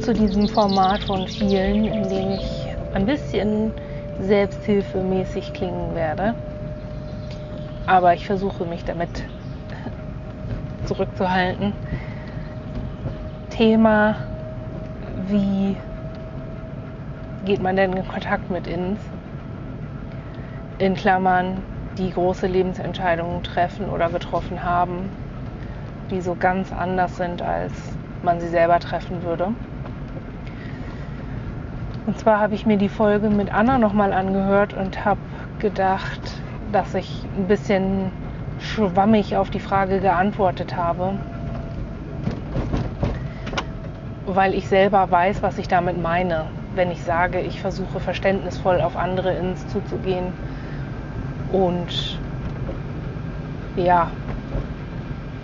zu diesem Format von vielen, in dem ich ein bisschen selbsthilfemäßig klingen werde. Aber ich versuche mich damit zurückzuhalten. Thema, wie geht man denn in Kontakt mit ins? In Klammern, die große Lebensentscheidungen treffen oder getroffen haben, die so ganz anders sind, als man sie selber treffen würde. Und zwar habe ich mir die Folge mit Anna nochmal angehört und habe gedacht, dass ich ein bisschen schwammig auf die Frage geantwortet habe, weil ich selber weiß, was ich damit meine, wenn ich sage, ich versuche verständnisvoll auf andere ins zuzugehen und ja,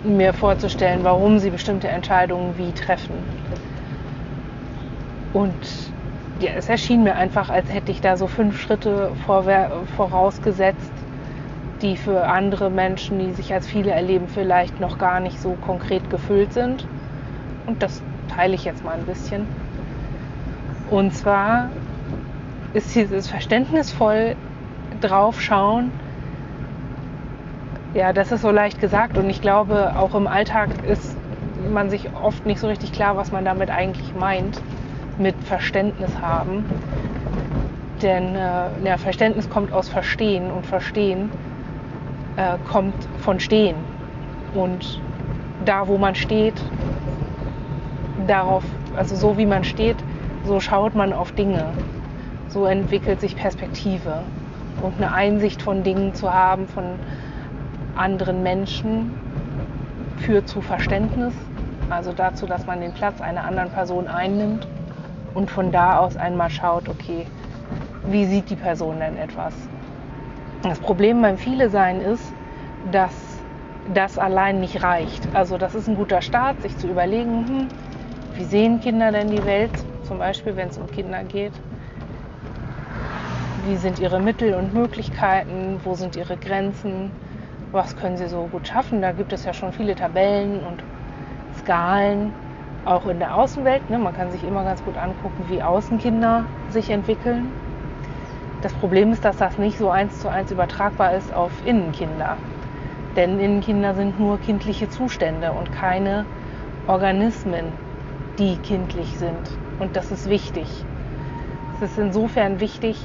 mir vorzustellen, warum sie bestimmte Entscheidungen wie treffen. Und ja, es erschien mir einfach, als hätte ich da so fünf Schritte vorausgesetzt, die für andere Menschen, die sich als viele erleben, vielleicht noch gar nicht so konkret gefüllt sind. Und das teile ich jetzt mal ein bisschen. Und zwar ist dieses verständnisvoll draufschauen, ja, das ist so leicht gesagt und ich glaube, auch im Alltag ist man sich oft nicht so richtig klar, was man damit eigentlich meint, mit Verständnis haben. Denn äh, ja, Verständnis kommt aus Verstehen und Verstehen äh, kommt von Stehen. Und da, wo man steht, darauf, also so wie man steht, so schaut man auf Dinge. So entwickelt sich Perspektive. Und eine Einsicht von Dingen zu haben, von anderen Menschen führt zu Verständnis, also dazu, dass man den Platz einer anderen Person einnimmt und von da aus einmal schaut, okay, wie sieht die Person denn etwas? Das Problem beim Viele Sein ist, dass das allein nicht reicht. Also das ist ein guter Start, sich zu überlegen, hm, wie sehen Kinder denn die Welt, zum Beispiel wenn es um Kinder geht. Wie sind ihre Mittel und Möglichkeiten? Wo sind ihre Grenzen? was können sie so gut schaffen. Da gibt es ja schon viele Tabellen und Skalen, auch in der Außenwelt. Ne? Man kann sich immer ganz gut angucken, wie Außenkinder sich entwickeln. Das Problem ist, dass das nicht so eins zu eins übertragbar ist auf Innenkinder. Denn Innenkinder sind nur kindliche Zustände und keine Organismen, die kindlich sind. Und das ist wichtig. Es ist insofern wichtig,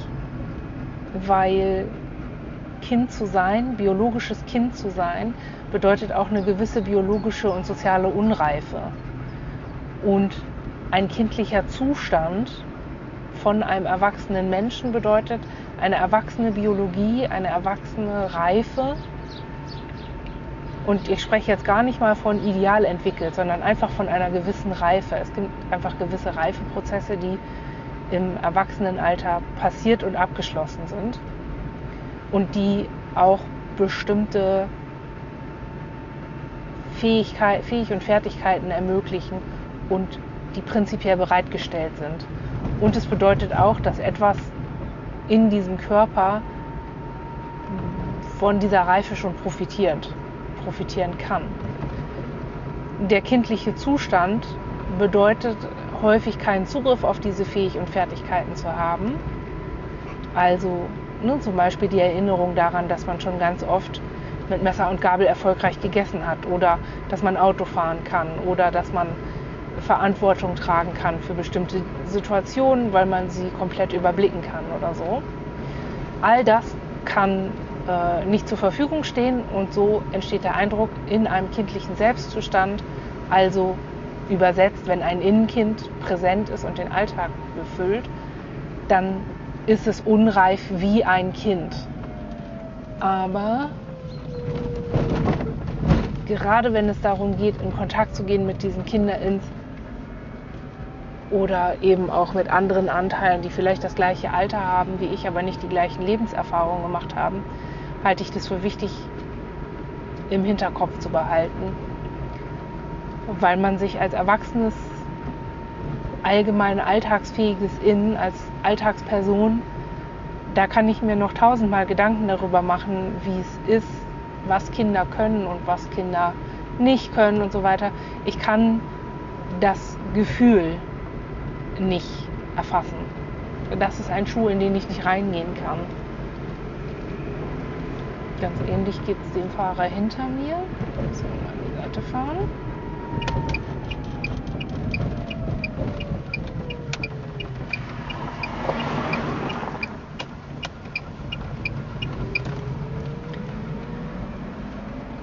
weil Kind zu sein, biologisches Kind zu sein, bedeutet auch eine gewisse biologische und soziale Unreife. Und ein kindlicher Zustand von einem erwachsenen Menschen bedeutet eine erwachsene Biologie, eine erwachsene Reife. Und ich spreche jetzt gar nicht mal von ideal entwickelt, sondern einfach von einer gewissen Reife. Es gibt einfach gewisse Reifeprozesse, die im Erwachsenenalter passiert und abgeschlossen sind und die auch bestimmte Fähigkeit, Fähig und Fertigkeiten ermöglichen und die prinzipiell bereitgestellt sind. Und es bedeutet auch, dass etwas in diesem Körper von dieser Reife schon profitiert, profitieren kann. Der kindliche Zustand bedeutet häufig keinen Zugriff auf diese Fähig und Fertigkeiten zu haben. Also ne, zum Beispiel die Erinnerung daran, dass man schon ganz oft mit Messer und Gabel erfolgreich gegessen hat oder dass man Auto fahren kann oder dass man Verantwortung tragen kann für bestimmte Situationen, weil man sie komplett überblicken kann oder so. All das kann äh, nicht zur Verfügung stehen und so entsteht der Eindruck in einem kindlichen Selbstzustand, also übersetzt, wenn ein Innenkind präsent ist und den Alltag befüllt, dann ist es unreif wie ein Kind. Aber gerade wenn es darum geht, in Kontakt zu gehen mit diesen Kindern oder eben auch mit anderen Anteilen, die vielleicht das gleiche Alter haben wie ich, aber nicht die gleichen Lebenserfahrungen gemacht haben, halte ich das für wichtig im Hinterkopf zu behalten, weil man sich als Erwachsenes allgemein alltagsfähiges Innen als Alltagsperson, da kann ich mir noch tausendmal Gedanken darüber machen, wie es ist, was Kinder können und was Kinder nicht können und so weiter. Ich kann das Gefühl nicht erfassen. Das ist ein Schuh, in den ich nicht reingehen kann. Ganz ähnlich geht es dem Fahrer hinter mir. So, mal die Seite fahren.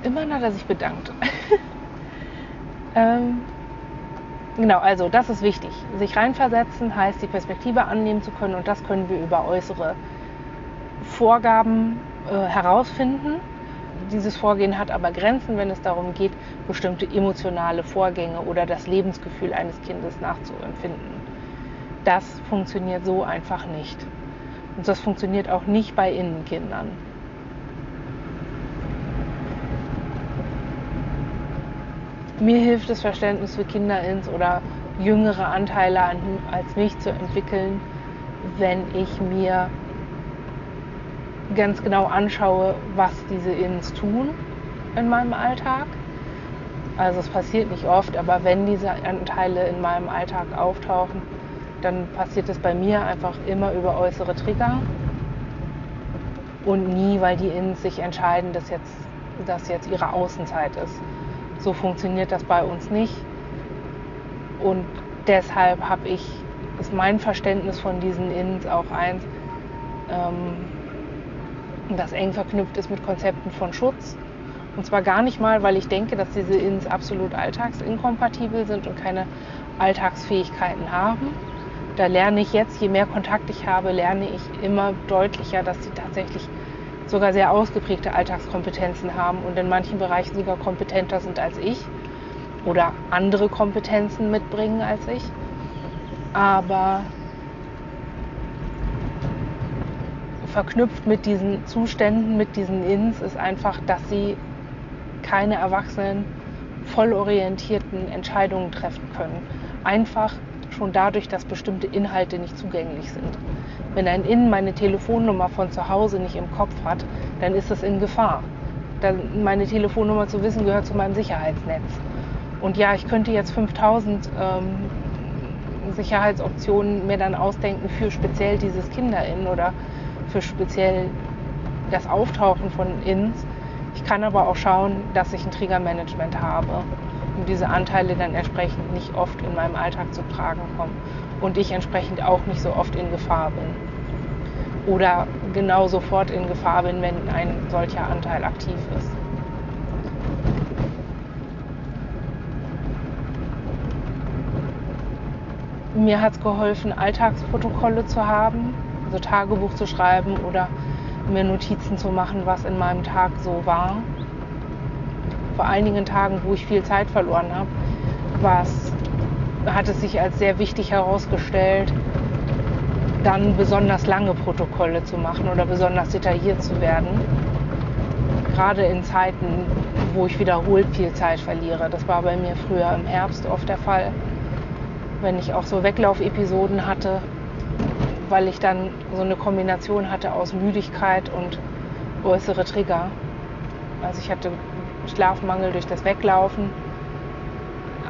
Immerhin hat er sich bedankt. ähm, genau, also das ist wichtig. Sich reinversetzen heißt, die Perspektive annehmen zu können und das können wir über äußere Vorgaben äh, herausfinden. Dieses Vorgehen hat aber Grenzen, wenn es darum geht, bestimmte emotionale Vorgänge oder das Lebensgefühl eines Kindes nachzuempfinden. Das funktioniert so einfach nicht. Und das funktioniert auch nicht bei Innenkindern. Mir hilft das Verständnis für Kinder ins oder jüngere Anteile als mich zu entwickeln, wenn ich mir ganz genau anschaue, was diese Ins tun in meinem Alltag. Also es passiert nicht oft, aber wenn diese Anteile in meinem Alltag auftauchen, dann passiert es bei mir einfach immer über äußere Trigger und nie, weil die Ins sich entscheiden, dass jetzt, dass jetzt ihre Außenzeit ist. So funktioniert das bei uns nicht. Und deshalb habe ich, ist mein Verständnis von diesen Ins auch eins, ähm, das eng verknüpft ist mit Konzepten von Schutz. Und zwar gar nicht mal, weil ich denke, dass diese Ins absolut alltagsinkompatibel sind und keine Alltagsfähigkeiten haben. Da lerne ich jetzt, je mehr Kontakt ich habe, lerne ich immer deutlicher, dass sie tatsächlich sogar sehr ausgeprägte Alltagskompetenzen haben und in manchen Bereichen sogar kompetenter sind als ich oder andere Kompetenzen mitbringen als ich. Aber verknüpft mit diesen Zuständen, mit diesen Ins, ist einfach, dass sie keine erwachsenen, vollorientierten Entscheidungen treffen können. Einfach schon dadurch, dass bestimmte Inhalte nicht zugänglich sind. Wenn ein In meine Telefonnummer von zu Hause nicht im Kopf hat, dann ist das in Gefahr. Dann meine Telefonnummer zu wissen gehört zu meinem Sicherheitsnetz. Und ja, ich könnte jetzt 5000 ähm, Sicherheitsoptionen mir dann ausdenken für speziell dieses Kinder-In oder für speziell das Auftauchen von Ins. Ich kann aber auch schauen, dass ich ein Triggermanagement habe, um diese Anteile dann entsprechend nicht oft in meinem Alltag zu tragen kommen und ich entsprechend auch nicht so oft in Gefahr bin. Oder genau sofort in Gefahr bin, wenn ein solcher Anteil aktiv ist. Mir hat es geholfen, Alltagsprotokolle zu haben, also Tagebuch zu schreiben oder mir Notizen zu machen, was in meinem Tag so war. Vor einigen Tagen, wo ich viel Zeit verloren habe, hat es sich als sehr wichtig herausgestellt, dann besonders lange Protokolle zu machen oder besonders detailliert zu werden. Gerade in Zeiten, wo ich wiederholt viel Zeit verliere. Das war bei mir früher im Herbst oft der Fall, wenn ich auch so Weglaufepisoden hatte, weil ich dann so eine Kombination hatte aus Müdigkeit und äußere Trigger. Also ich hatte Schlafmangel durch das Weglaufen,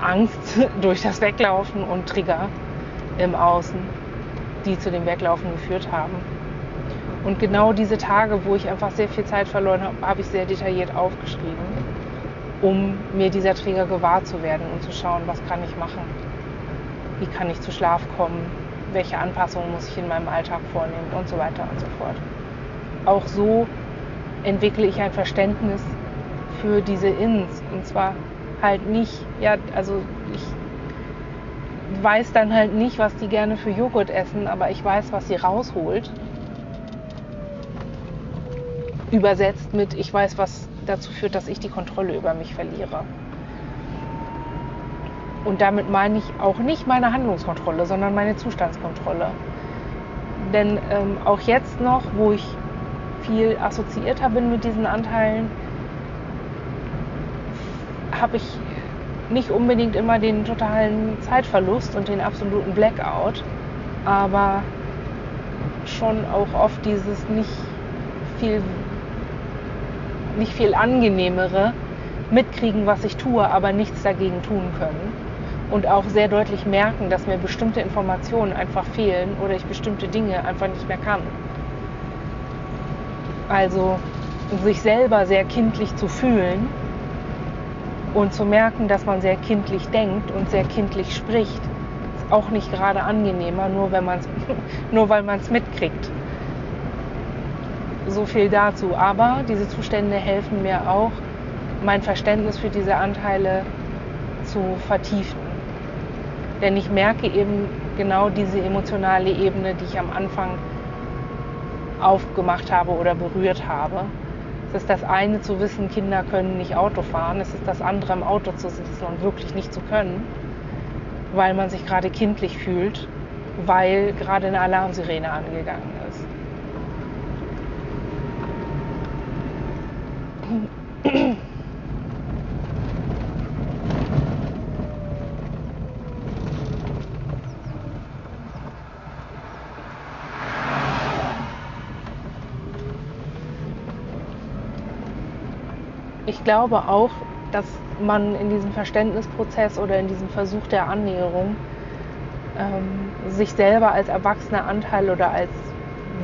Angst durch das Weglaufen und Trigger im Außen, die zu dem Weglaufen geführt haben. Und genau diese Tage, wo ich einfach sehr viel Zeit verloren habe, habe ich sehr detailliert aufgeschrieben, um mir dieser Trigger gewahr zu werden und zu schauen, was kann ich machen, wie kann ich zu Schlaf kommen, welche Anpassungen muss ich in meinem Alltag vornehmen und so weiter und so fort. Auch so entwickle ich ein Verständnis für diese Ins. Und zwar halt nicht, ja, also ich weiß dann halt nicht, was die gerne für Joghurt essen, aber ich weiß, was sie rausholt. Übersetzt mit, ich weiß, was dazu führt, dass ich die Kontrolle über mich verliere. Und damit meine ich auch nicht meine Handlungskontrolle, sondern meine Zustandskontrolle. Denn ähm, auch jetzt noch, wo ich viel assoziierter bin mit diesen Anteilen, habe ich nicht unbedingt immer den totalen Zeitverlust und den absoluten Blackout, aber schon auch oft dieses nicht viel, nicht viel angenehmere mitkriegen, was ich tue, aber nichts dagegen tun können und auch sehr deutlich merken, dass mir bestimmte Informationen einfach fehlen oder ich bestimmte Dinge einfach nicht mehr kann. Also sich selber sehr kindlich zu fühlen und zu merken, dass man sehr kindlich denkt und sehr kindlich spricht, ist auch nicht gerade angenehmer, nur, wenn man's, nur weil man es mitkriegt. So viel dazu. Aber diese Zustände helfen mir auch, mein Verständnis für diese Anteile zu vertiefen. Denn ich merke eben genau diese emotionale Ebene, die ich am Anfang aufgemacht habe oder berührt habe. Es ist das eine zu wissen, Kinder können nicht Auto fahren. Es ist das andere, im Auto zu sitzen und wirklich nicht zu können, weil man sich gerade kindlich fühlt, weil gerade eine Alarmsirene angegangen ist. glaube auch, dass man in diesem Verständnisprozess oder in diesem Versuch der Annäherung ähm, sich selber als erwachsener Anteil oder als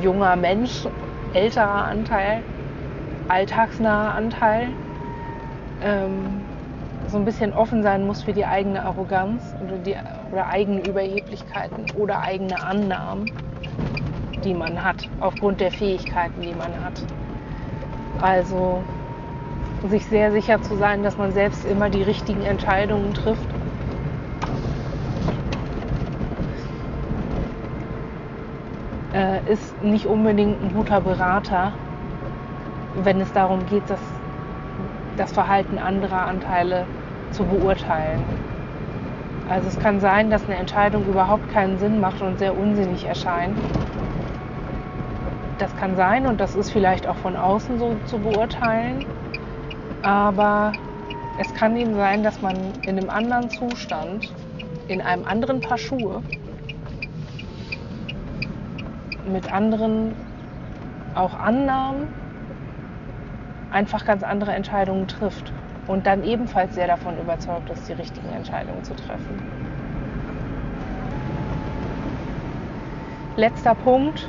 junger Mensch, älterer Anteil, alltagsnaher Anteil, ähm, so ein bisschen offen sein muss für die eigene Arroganz oder, die, oder eigene Überheblichkeiten oder eigene Annahmen, die man hat, aufgrund der Fähigkeiten, die man hat. Also sich sehr sicher zu sein, dass man selbst immer die richtigen Entscheidungen trifft. Äh, ist nicht unbedingt ein guter Berater, wenn es darum geht, das, das Verhalten anderer Anteile zu beurteilen. Also es kann sein, dass eine Entscheidung überhaupt keinen Sinn macht und sehr unsinnig erscheint. Das kann sein und das ist vielleicht auch von außen so zu beurteilen. Aber es kann eben sein, dass man in einem anderen Zustand, in einem anderen Paar Schuhe, mit anderen auch Annahmen einfach ganz andere Entscheidungen trifft und dann ebenfalls sehr davon überzeugt ist, die richtigen Entscheidungen zu treffen. Letzter Punkt.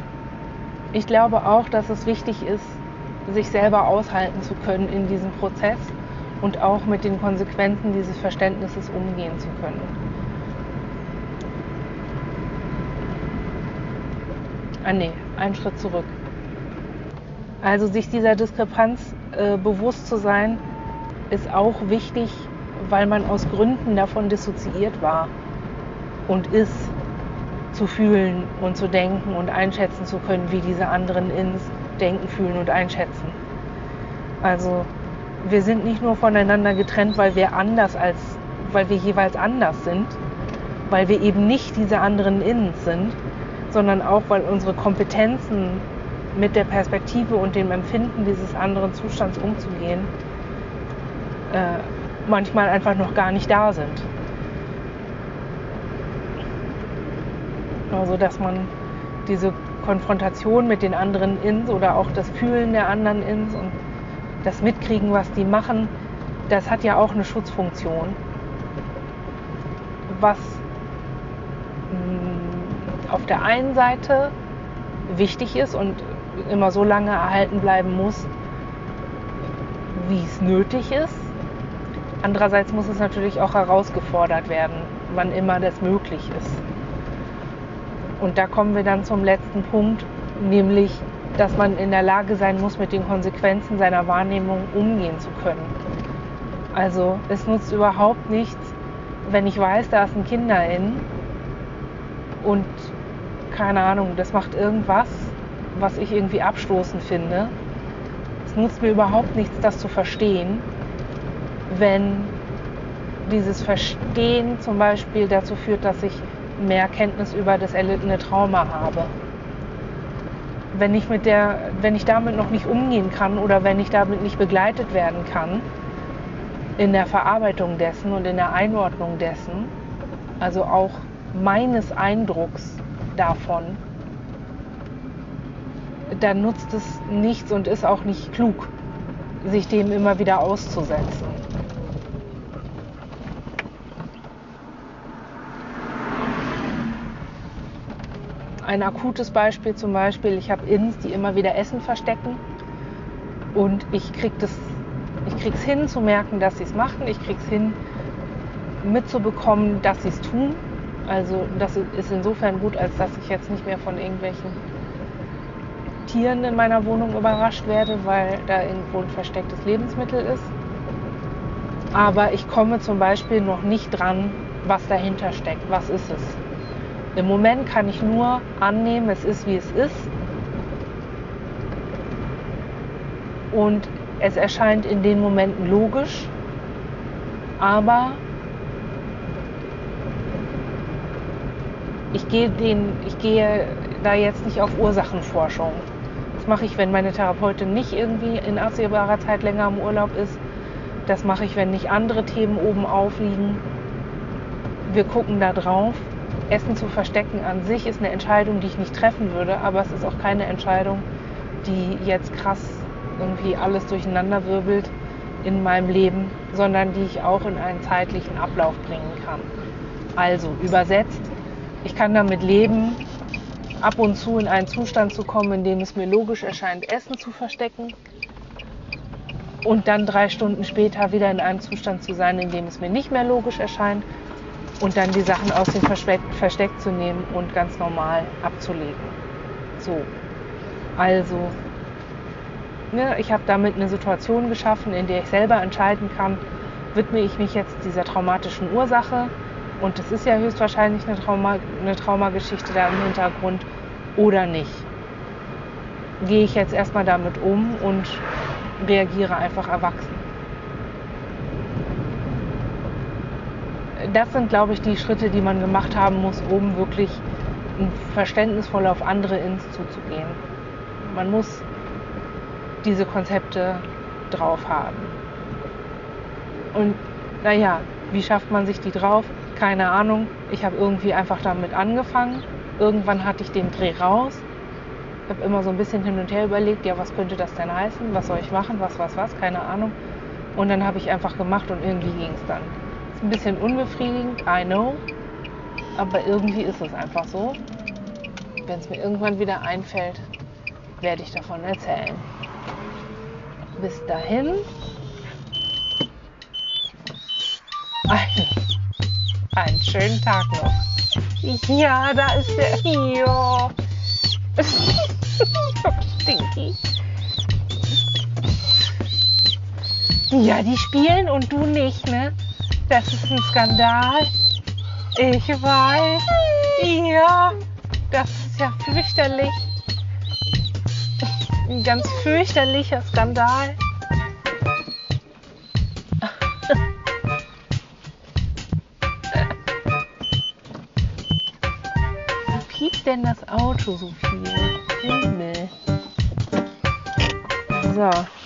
Ich glaube auch, dass es wichtig ist, sich selber aushalten zu können in diesem Prozess und auch mit den Konsequenzen dieses Verständnisses umgehen zu können. Ah nee, einen Schritt zurück. Also sich dieser Diskrepanz äh, bewusst zu sein, ist auch wichtig, weil man aus Gründen davon dissoziiert war und ist, zu fühlen und zu denken und einschätzen zu können, wie diese anderen Ins denken, fühlen und einschätzen. Also wir sind nicht nur voneinander getrennt, weil wir anders als, weil wir jeweils anders sind, weil wir eben nicht diese anderen Innen sind, sondern auch, weil unsere Kompetenzen mit der Perspektive und dem Empfinden dieses anderen Zustands umzugehen, äh, manchmal einfach noch gar nicht da sind. Also dass man diese Konfrontation mit den anderen Ins oder auch das Fühlen der anderen Ins und das Mitkriegen, was die machen, das hat ja auch eine Schutzfunktion. Was mm, auf der einen Seite wichtig ist und immer so lange erhalten bleiben muss, wie es nötig ist. Andererseits muss es natürlich auch herausgefordert werden, wann immer das möglich ist. Und da kommen wir dann zum letzten Punkt, nämlich, dass man in der Lage sein muss, mit den Konsequenzen seiner Wahrnehmung umgehen zu können. Also es nutzt überhaupt nichts, wenn ich weiß, da ist ein Kinderin und keine Ahnung, das macht irgendwas, was ich irgendwie abstoßend finde. Es nutzt mir überhaupt nichts, das zu verstehen, wenn dieses Verstehen zum Beispiel dazu führt, dass ich mehr Kenntnis über das erlittene Trauma habe. Wenn ich, mit der, wenn ich damit noch nicht umgehen kann oder wenn ich damit nicht begleitet werden kann in der Verarbeitung dessen und in der Einordnung dessen, also auch meines Eindrucks davon, dann nutzt es nichts und ist auch nicht klug, sich dem immer wieder auszusetzen. Ein akutes Beispiel zum Beispiel, ich habe Ins, die immer wieder Essen verstecken und ich krieg das, ich krieg's hin zu merken, dass sie es machen, ich krieg's hin mitzubekommen, dass sie es tun. Also das ist insofern gut, als dass ich jetzt nicht mehr von irgendwelchen Tieren in meiner Wohnung überrascht werde, weil da irgendwo ein verstecktes Lebensmittel ist. Aber ich komme zum Beispiel noch nicht dran, was dahinter steckt. Was ist es? Im Moment kann ich nur annehmen, es ist wie es ist. Und es erscheint in den Momenten logisch, aber ich gehe, den, ich gehe da jetzt nicht auf Ursachenforschung. Das mache ich, wenn meine Therapeutin nicht irgendwie in absehbarer Zeit länger im Urlaub ist. Das mache ich, wenn nicht andere Themen oben aufliegen. Wir gucken da drauf. Essen zu verstecken an sich ist eine Entscheidung, die ich nicht treffen würde, aber es ist auch keine Entscheidung, die jetzt krass irgendwie alles durcheinander wirbelt in meinem Leben, sondern die ich auch in einen zeitlichen Ablauf bringen kann. Also übersetzt, ich kann damit leben, ab und zu in einen Zustand zu kommen, in dem es mir logisch erscheint, Essen zu verstecken und dann drei Stunden später wieder in einem Zustand zu sein, in dem es mir nicht mehr logisch erscheint und dann die Sachen aus dem Versteck, Versteck zu nehmen und ganz normal abzulegen. So, also, ne, ich habe damit eine Situation geschaffen, in der ich selber entscheiden kann, widme ich mich jetzt dieser traumatischen Ursache und es ist ja höchstwahrscheinlich eine, Trauma, eine Traumageschichte da im Hintergrund oder nicht. Gehe ich jetzt erstmal damit um und reagiere einfach erwachsen. Das sind, glaube ich, die Schritte, die man gemacht haben muss, um wirklich verständnisvoll auf andere ins zuzugehen. Man muss diese Konzepte drauf haben. Und naja, wie schafft man sich die drauf? keine Ahnung. Ich habe irgendwie einfach damit angefangen. Irgendwann hatte ich den Dreh raus. Ich habe immer so ein bisschen hin und her überlegt, ja, was könnte das denn heißen? Was soll ich machen? Was, was, was? Keine Ahnung. Und dann habe ich einfach gemacht und irgendwie ging es dann. Ein bisschen unbefriedigend, I know. Aber irgendwie ist es einfach so. Wenn es mir irgendwann wieder einfällt, werde ich davon erzählen. Bis dahin. Einen schönen Tag noch. Ja, da ist der. Ja. Stinky. Ja, die spielen und du nicht, ne? Das ist ein Skandal. Ich weiß. Ja, das ist ja fürchterlich. Ein ganz fürchterlicher Skandal. denn das Auto so viel? Himmel. So.